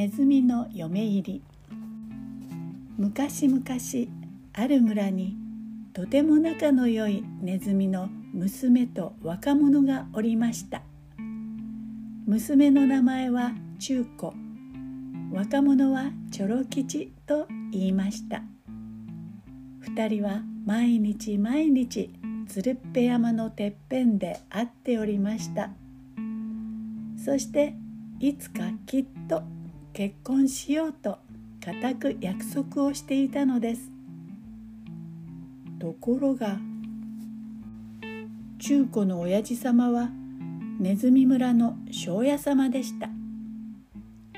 ネズミの嫁入り。昔々ある村にとても仲の良いネズミの娘と若者がおりました。娘の名前は中子。若者はチョロ吉と言いました。二人は毎日毎日鶴っぺ山のてっぺんで会っておりました。そしていつかきっと結婚しようと固く約束をしていたのです。ところが中古の親父様はネズミ村の庄屋様でした。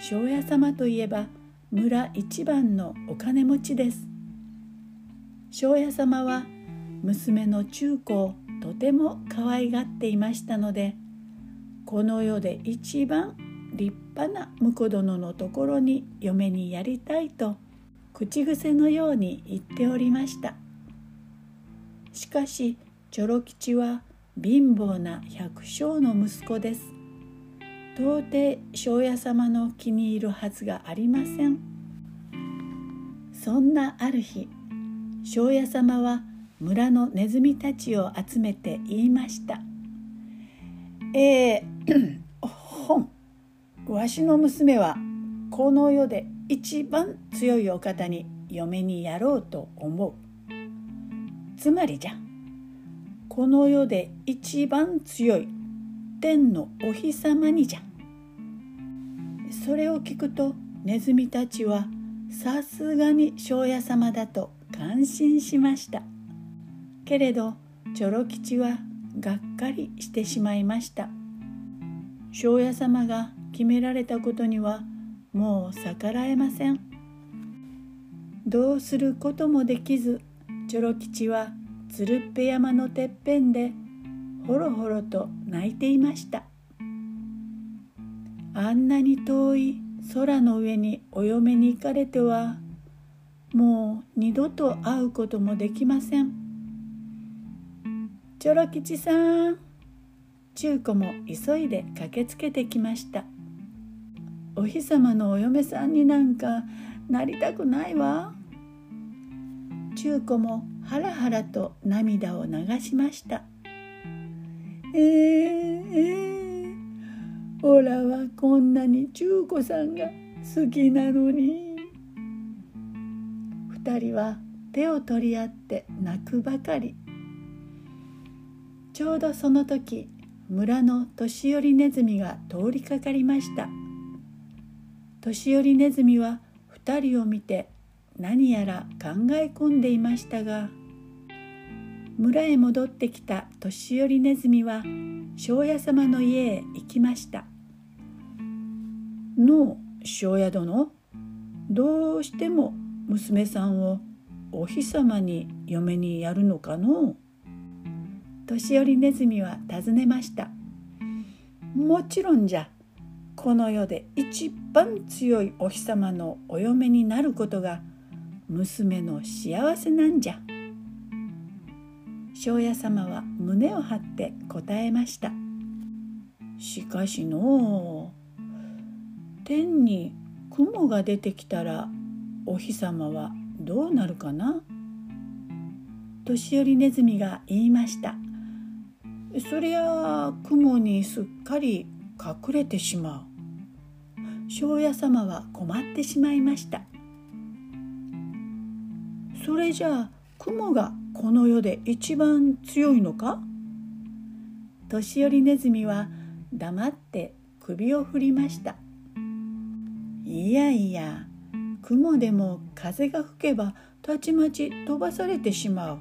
庄屋様といえば村一番のお金持ちです。庄屋様は娘の中古をとても可愛がっていましたのでこの世で一番立派な婿殿のところに嫁にやりたいと口癖のように言っておりました。しかしチョロ吉は貧乏な百姓の息子です。到底庄屋様の気に入るはずがありません。そんなある日庄屋様は村のネズミたちを集めて言いました「えー、本。わしの娘はこの世で一番強いお方に嫁にやろうと思う。つまりじゃこの世で一番強い天のお日様にじゃ。それを聞くとネズミたちはさすがに庄屋様だと感心しました。けれどチョロ吉はがっかりしてしまいました。庄屋様が決められたことにはもう逆らえません。どうすることもできずチョロ吉は鶴っぺ山のてっぺんでほろほろと泣いていました。あんなに遠い空の上にお嫁に行かれてはもう二度と会うこともできません。チョロ吉さん中古も急いで駆けつけてきました。お日様のお嫁さんになんかなりたくないわ。中古もハラハラと涙を流しました。えー、えー、オラはこんなに中古さんが好きなのに。二人は手を取り合って泣くばかり。ちょうどその時村の年寄りネズミが通りかかりました。年寄りネズミは2人を見て何やら考え込んでいましたが村へ戻ってきた年寄りネズミは庄屋様の家へ行きました「の庄屋殿どうしても娘さんをお日様に嫁にやるのかの?」年寄りネズミは尋ねました「もちろんじゃ。この世で一番強いお日様のお嫁になることが娘の幸せなんじゃ。庄屋様は胸を張って答えました。しかしの天に雲が出てきたらお日様はどうなるかな？年寄りネズミが言いました。そりゃ雲にすっかり隠れてしまう。庄屋様は困ってしまいました。それじゃあ雲がこの世で一番強いのか？年寄りネズミは黙って首を振りました。いやいや雲でも風が吹けばたちまち飛ばされてしまう。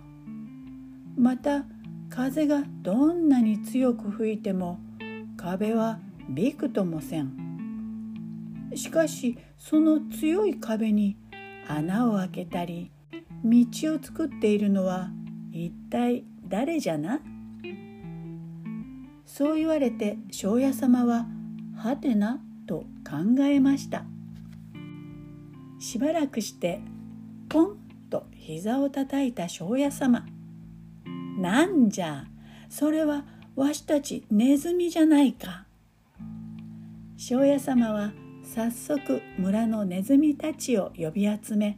また風がどんなに強く吹いても壁はびくともせん。しかしその強い壁に穴を開けたり道を作っているのは一体誰じゃな？そう言われて庄屋様は「はてな」と考えました。しばらくしてポンと膝をたたいた庄屋様「なんじゃそれはわしたちネズミじゃないか」庄屋様は早速村のネズミたちを呼び集め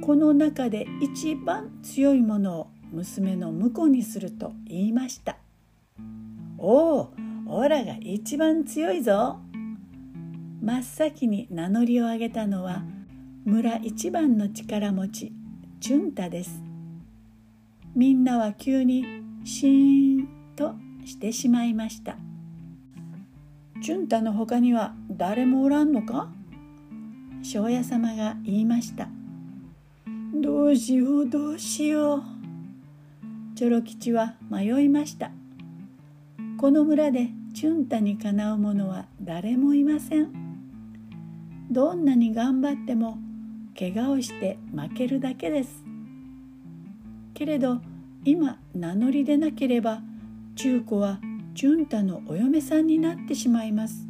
この中で一番強いものを娘の婿にすると言いました「おおオラが一番強いぞ!」真っ先に名乗りを上げたのは村一番の力持ちチュンタです。みんなは急にシーンとしてしまいました。チュンタの他には誰もおらんのか？庄屋様が言いました。どうしようどうしよう。チョロ吉は迷いました。この村でチュンタにかなう者は誰もいません。どんなに頑張っても怪我をして負けるだけです。けれど今名乗りでなければ中古はチュンタのお嫁さんになってしまいます。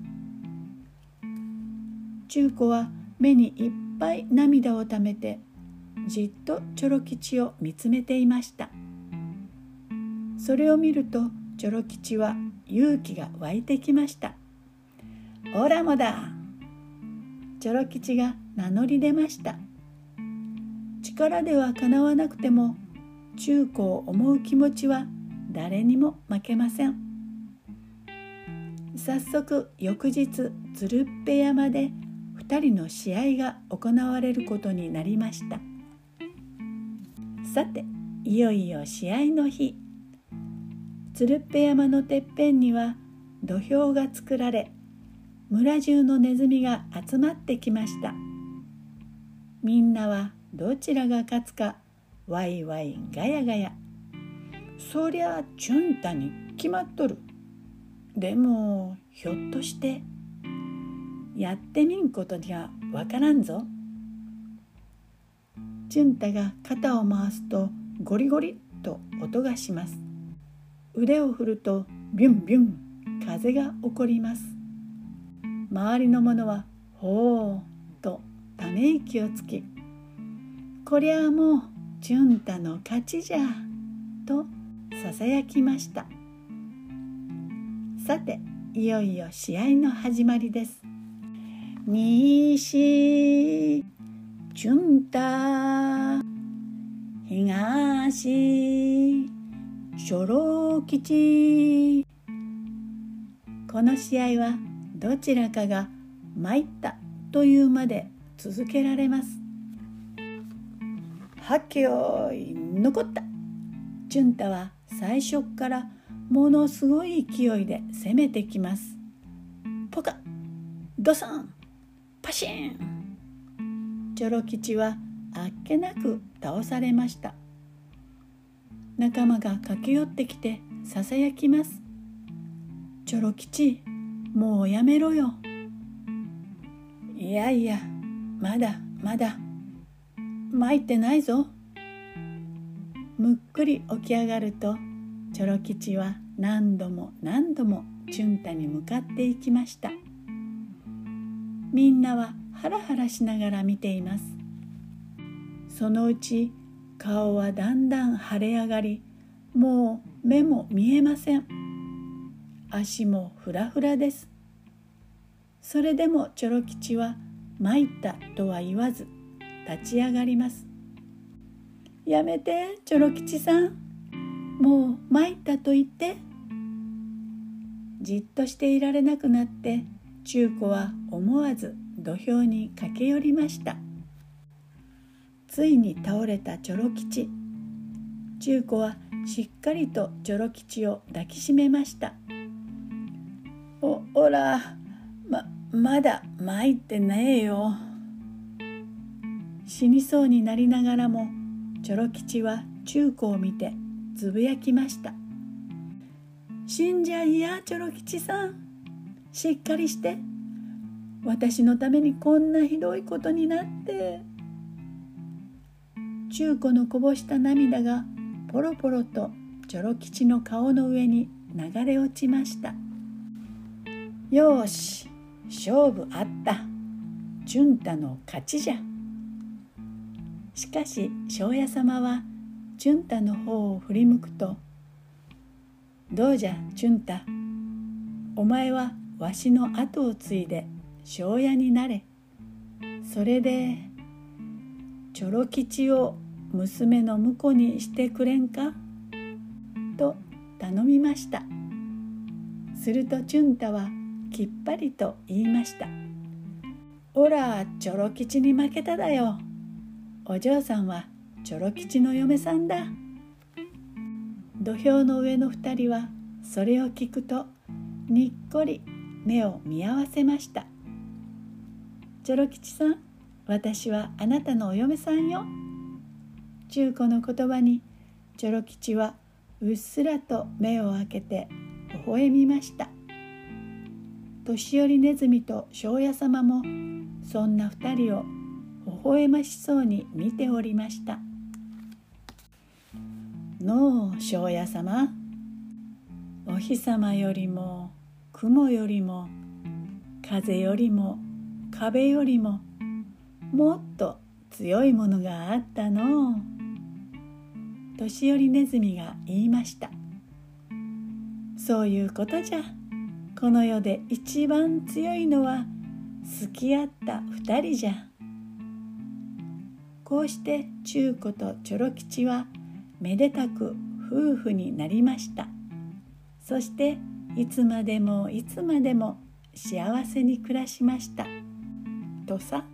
中古は目にいっぱい涙をためてじっとチョロ吉を見つめていました。それを見るとチョロ吉は勇気が湧いてきました「オラもだ!」チョロ吉が名乗り出ました。力ではかなわなくても中古を思う気持ちは誰にも負けません。早速翌日鶴っぺ山で2人の試合が行われることになりました。さていよいよ試合の日。鶴っぺ山のてっぺんには土俵が作られ村中のネズミが集まってきました。みんなはどちらが勝つかワイワイガヤガヤ。そりゃあチュンタに決まっとる。でもひょっとしてやってみんことにはわからんぞ。チュンタが肩を回すとゴリゴリと音がします。腕を振るとビュンビュン風が起こります。周りの者は「ほう」とため息をつき「こりゃあもうチュンタの勝ちじゃ」とささやきました。さていよいよ試合の始まりです。西チュンタ東チョロ吉この試合はどちらかが参ったというまで続けられます。はっけよい残った。チュンタは最初からものすごい勢いで攻めてきます。ポカドサンパシーン。チョロ吉はあっけなく倒されました。仲間が駆け寄ってきてささやきます。チョロ吉もうやめろよ。いやいやまだまだ。参ってないぞ。むっくり起き上がるとチョロ吉は何度も何度もチュンタに向かっていきました。みんなはハラハラしながら見ています。そのうち顔はだんだん腫れ上がりもう目も見えません。足もフラフラです。それでもチョロ吉は参ったとは言わず立ち上がります。やめてチョロ吉さん。もう参ったと言ってじっとしていられなくなって中古は思わず土俵に駆け寄りました。ついに倒れたチョロ吉。中古はしっかりとチョロ吉を抱きしめました。おおらままだ参ってねえよ。死にそうになりながらもチョロ吉は中古を見てつぶやきました。死んじゃいやチョロ吉さんしっかりして。私のためにこんなひどいことになって。中古のこぼした涙がポロポロとチョロ吉の顔の上に流れ落ちました。よし勝負あった。純太の勝ちじゃ。しかし庄屋様は純太の方を振り向くと「どうじゃ純太お前はわしの後を継いで庄屋になれ。それでチョロ吉を娘の婿にしてくれんか?」と頼みました。するとチュンタはきっぱりと言いました「おらチョロ吉に負けただよ。お嬢さんはチョロ吉の嫁さんだ」土俵の上の二人はそれを聞くとにっこり目を見合わせました「チョロ吉さん私はあなたのお嫁さんよ」中古の言葉にチョロ吉はうっすらと目を開けて微笑みました。年寄りネズミと庄屋様もそんな二人を微笑ましそうに見ておりました「の庄屋様。お日様よりも雲よりも風よりも壁よりももっと強いものがあったの。う」年寄りネズミが言いました。そういうことじゃ。この世で一番強いのは好き合った二人じゃ。こうして中古とチョロ吉はめでたく夫婦になりましたそしていつまでもいつまでも幸せに暮らしましたとさ。